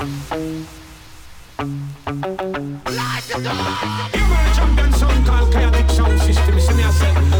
Emerge and then some call chaotic sound system. See me a set.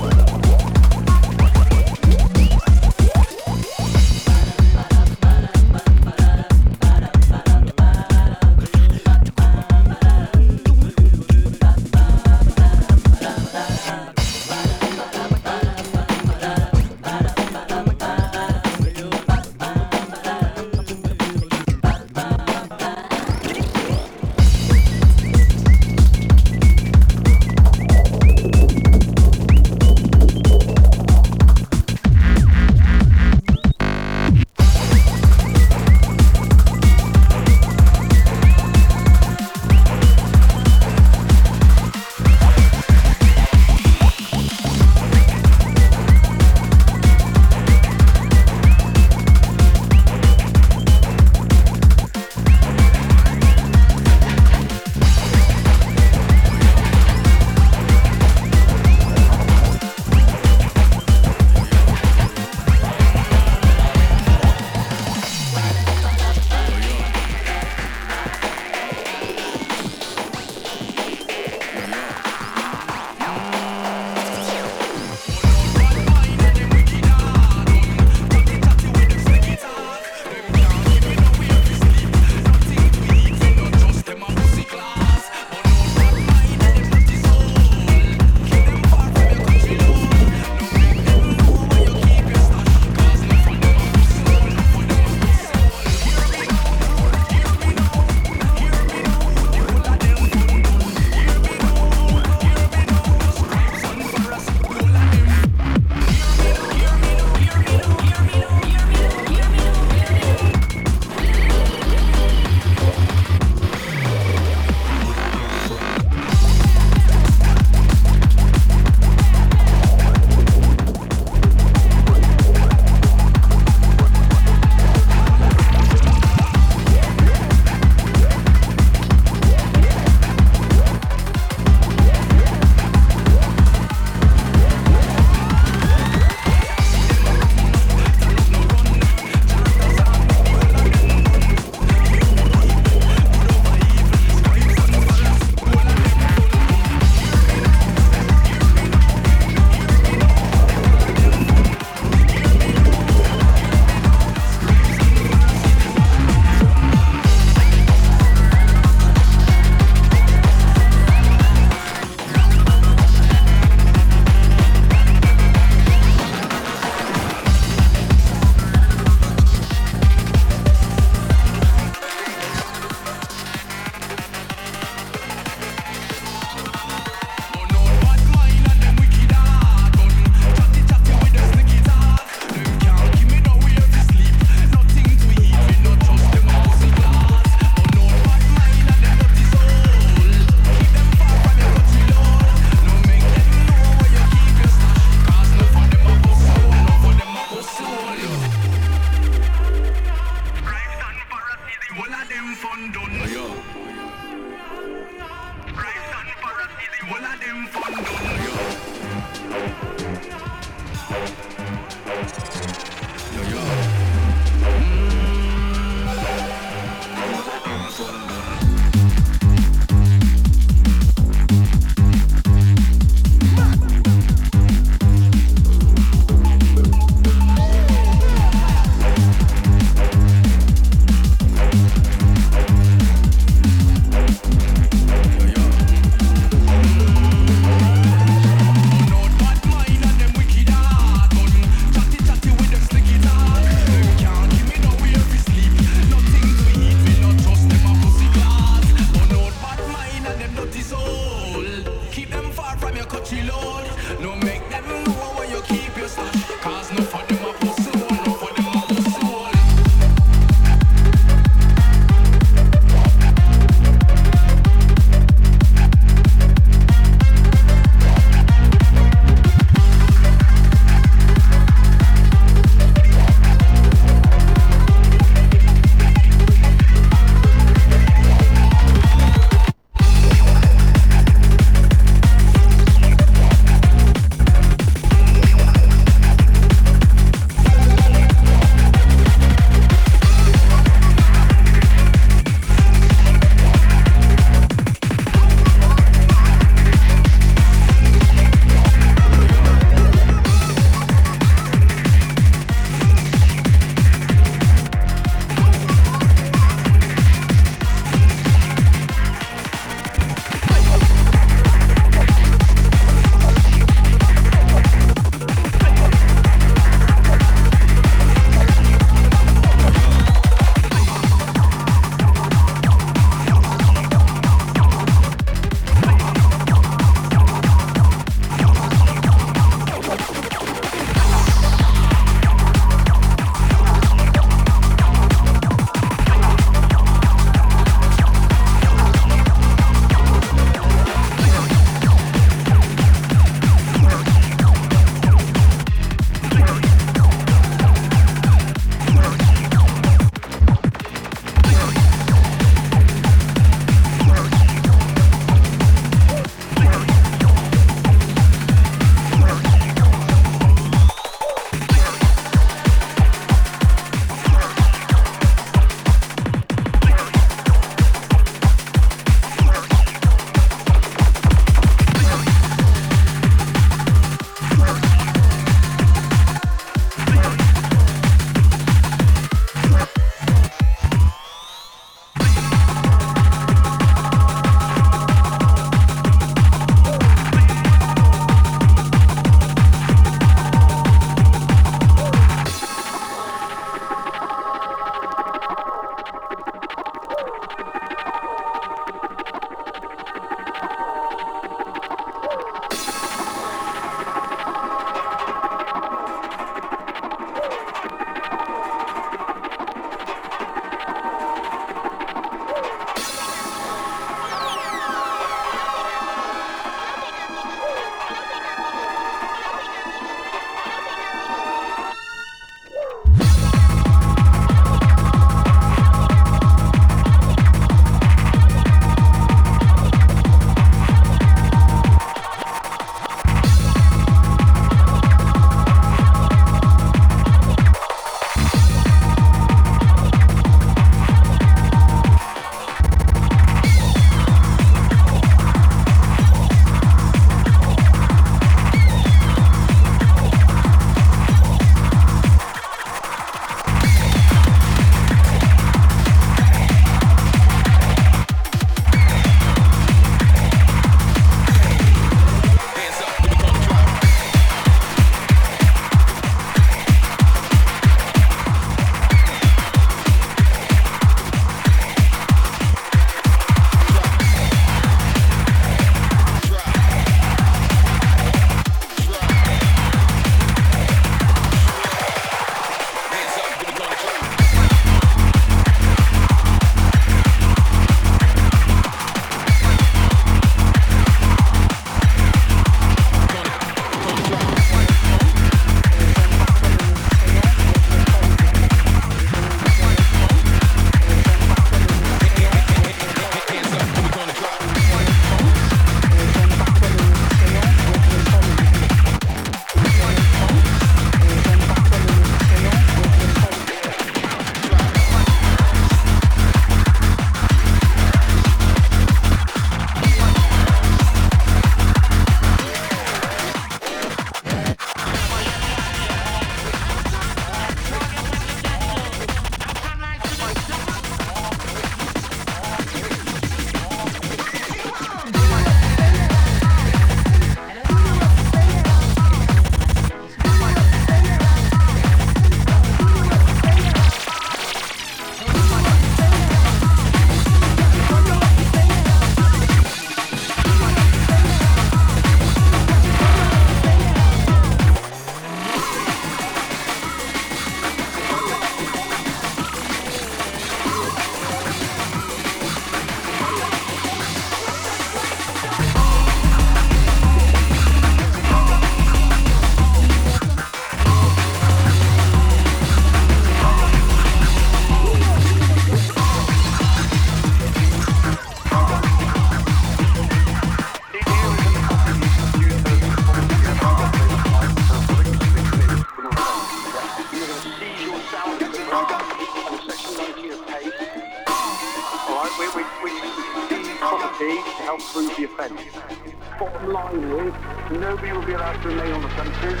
Nobody will be allowed to remain on the premises.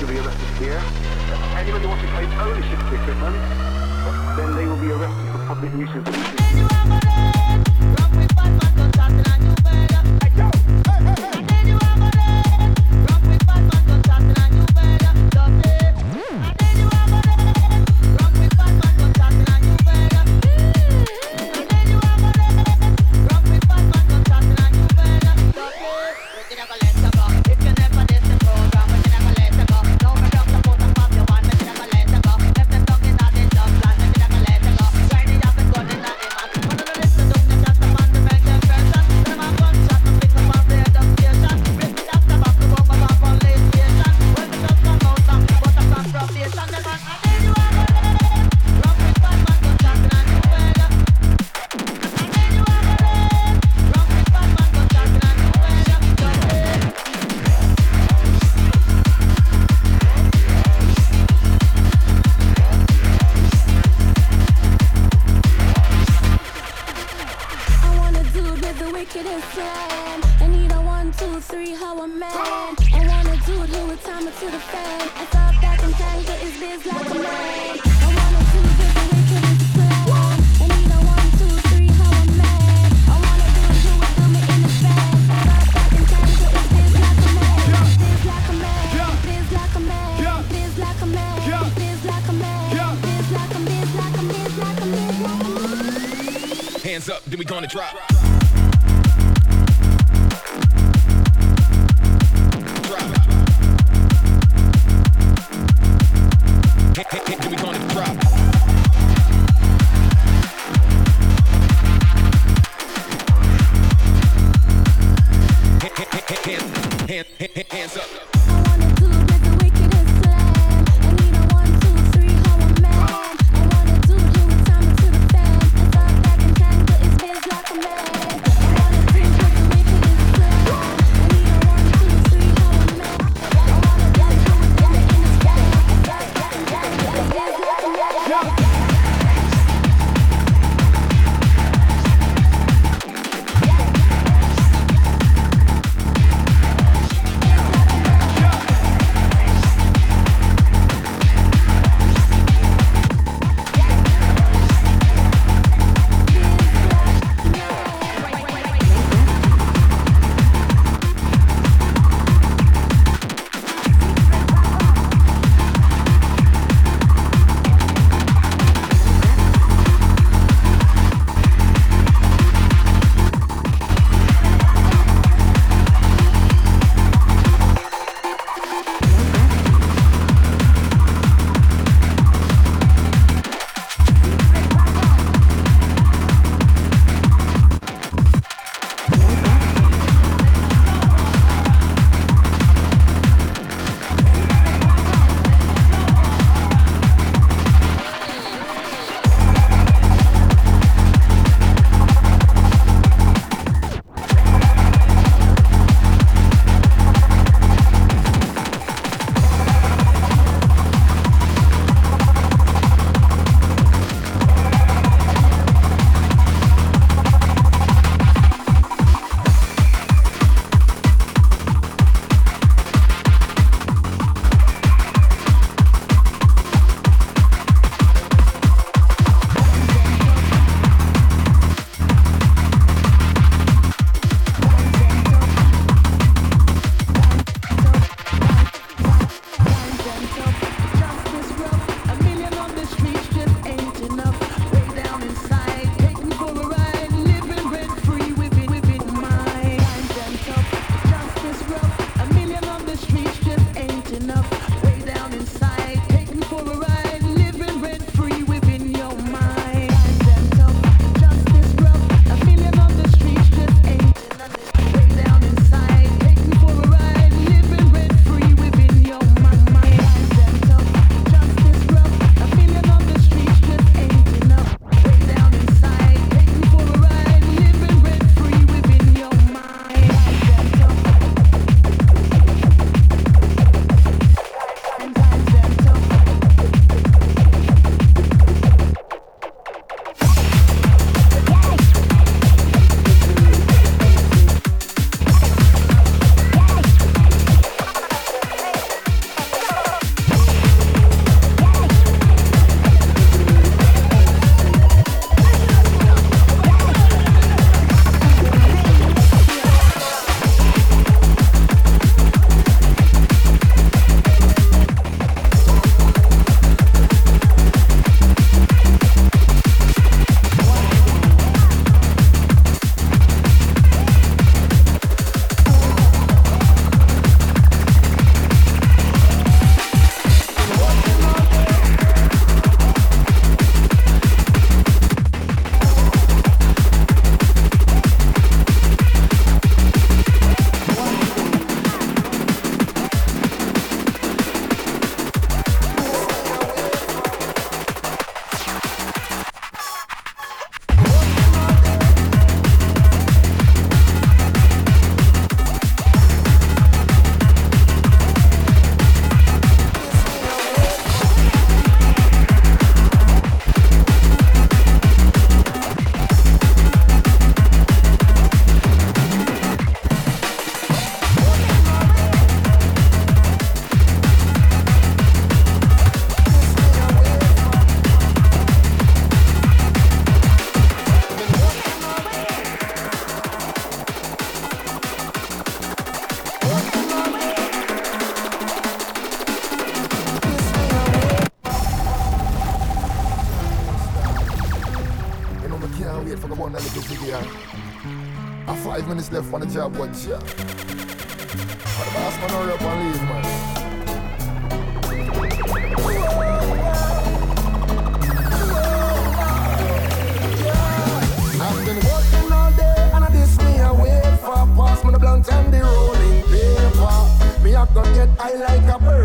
You'll be arrested here. Anyone who wants to claim ownership of the equipment, then they will be arrested for public nuisance. Wickedest plan. I need a one, two, three, how a man. I want a dude who would time it to the fan. I thought back and tangle his biz like a man. I want a dude with the wickedest plan. I need a one, two, three, how a man. I want a dude who would do me in the fan. I thought back and tangle his biz like a man. Biz like a man. Biz like a man. Biz like a man. Biz like a man. Biz like a biz like like a biz Hands up, then we gonna. Drop. High like a bird,